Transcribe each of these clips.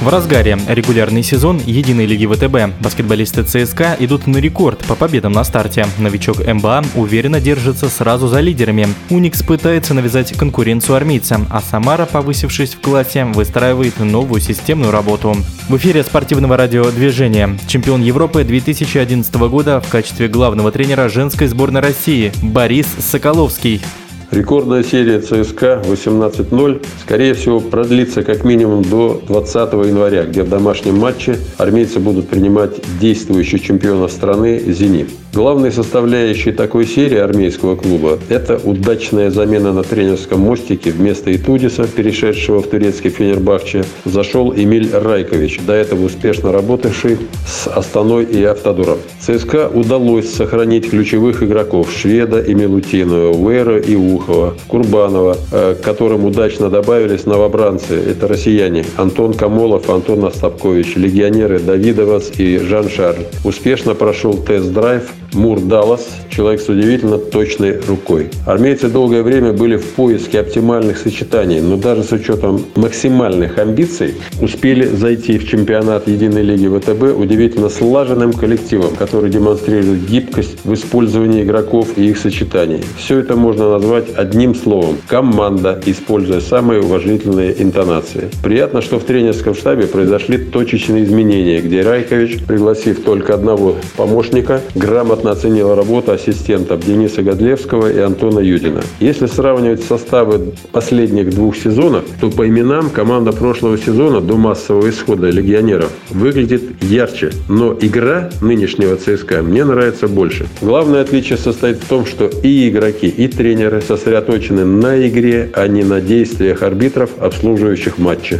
В разгаре регулярный сезон единой лиги ВТБ. Баскетболисты ЦСКА идут на рекорд по победам на старте. Новичок МБА уверенно держится сразу за лидерами. Уникс пытается навязать конкуренцию армейцам, а Самара, повысившись в классе, выстраивает новую системную работу. В эфире спортивного радиодвижения чемпион Европы 2011 года в качестве главного тренера женской сборной России Борис Соколовский. Рекордная серия ЦСКА 18-0, скорее всего, продлится как минимум до 20 января, где в домашнем матче армейцы будут принимать действующих чемпионов страны «Зенит». Главной составляющей такой серии армейского клуба – это удачная замена на тренерском мостике. Вместо Итудиса, перешедшего в турецкий Фенербахче, зашел Эмиль Райкович, до этого успешно работавший с Астаной и Автодором. ЦСКА удалось сохранить ключевых игроков – Шведа и Милутинова, Уэра и Ухова, Курбанова, э, которым удачно добавились новобранцы – это россияне Антон Камолов, Антон Остапкович, легионеры Давидовас и Жан Шарль. Успешно прошел тест-драйв Мур Даллас, человек с удивительно точной рукой. Армейцы долгое время были в поиске оптимальных сочетаний, но даже с учетом максимальных амбиций успели зайти в чемпионат Единой лиги ВТБ удивительно слаженным коллективом, который демонстрирует гибкость в использовании игроков и их сочетаний. Все это можно назвать одним словом – команда, используя самые уважительные интонации. Приятно, что в тренерском штабе произошли точечные изменения, где Райкович, пригласив только одного помощника, грамотно грамотно оценила работу ассистентов Дениса Годлевского и Антона Юдина. Если сравнивать составы последних двух сезонов, то по именам команда прошлого сезона до массового исхода легионеров выглядит ярче. Но игра нынешнего ЦСКА мне нравится больше. Главное отличие состоит в том, что и игроки, и тренеры сосредоточены на игре, а не на действиях арбитров, обслуживающих матчи.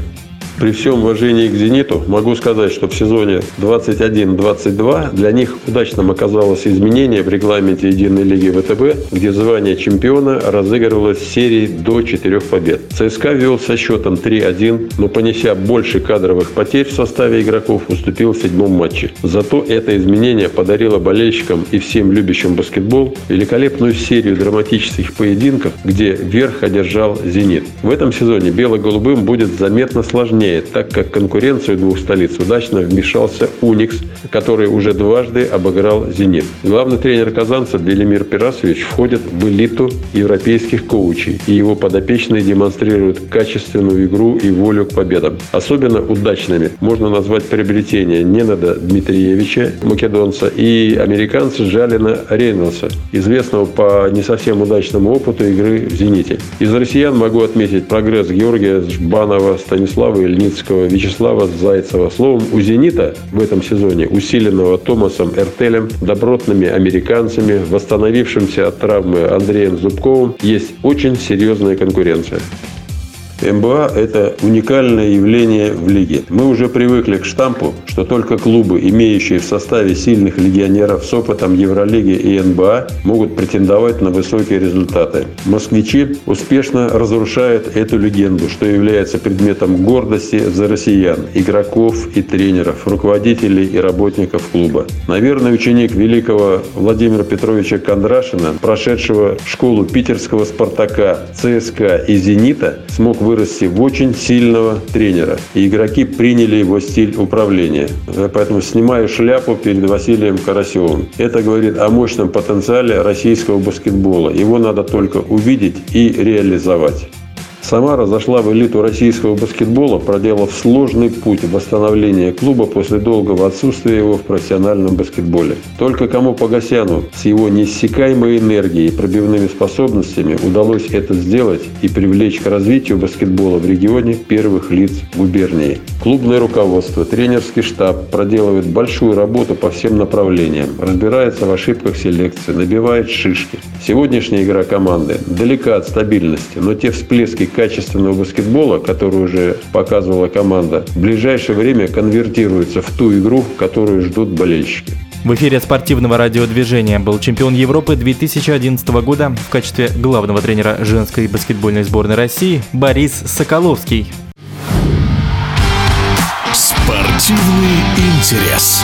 При всем уважении к «Зениту» могу сказать, что в сезоне 21-22 для них удачным оказалось изменение в регламенте Единой лиги ВТБ, где звание чемпиона разыгрывалось серией до 4 побед. ЦСКА вел со счетом 3-1, но понеся больше кадровых потерь в составе игроков, уступил в седьмом матче. Зато это изменение подарило болельщикам и всем любящим баскетбол великолепную серию драматических поединков, где верх одержал «Зенит». В этом сезоне бело-голубым будет заметно сложнее сильнее, так как конкуренцию двух столиц удачно вмешался «Уникс», который уже дважды обыграл «Зенит». Главный тренер казанца Белимир Пирасович входит в элиту европейских коучей, и его подопечные демонстрируют качественную игру и волю к победам. Особенно удачными можно назвать приобретение Ненада Дмитриевича, македонца, и американца Жалина Рейнольдса, известного по не совсем удачному опыту игры в «Зените». Из россиян могу отметить прогресс Георгия Жбанова, Станислава Ильина Ильницкого, Вячеслава Зайцева. Словом, у «Зенита» в этом сезоне, усиленного Томасом Эртелем, добротными американцами, восстановившимся от травмы Андреем Зубковым, есть очень серьезная конкуренция. МБА – это уникальное явление в лиге. Мы уже привыкли к штампу, что только клубы, имеющие в составе сильных легионеров с опытом Евролиги и НБА, могут претендовать на высокие результаты. Москвичи успешно разрушают эту легенду, что является предметом гордости за россиян, игроков и тренеров, руководителей и работников клуба. Наверное, ученик великого Владимира Петровича Кондрашина, прошедшего школу питерского «Спартака», ЦСКА и «Зенита», смог вырасти в очень сильного тренера. И игроки приняли его стиль управления. Поэтому снимаю шляпу перед Василием Карасевым. Это говорит о мощном потенциале российского баскетбола. Его надо только увидеть и реализовать. Самара зашла в элиту российского баскетбола, проделав сложный путь восстановления клуба после долгого отсутствия его в профессиональном баскетболе. Только кому Погосяну с его неиссякаемой энергией и пробивными способностями удалось это сделать и привлечь к развитию баскетбола в регионе первых лиц губернии. Клубное руководство, тренерский штаб проделывает большую работу по всем направлениям, разбирается в ошибках селекции, набивает шишки. Сегодняшняя игра команды далека от стабильности, но те всплески качественного баскетбола, который уже показывала команда, в ближайшее время конвертируется в ту игру, которую ждут болельщики. В эфире спортивного радиодвижения был чемпион Европы 2011 года в качестве главного тренера женской баскетбольной сборной России Борис Соколовский. Спортивный интерес.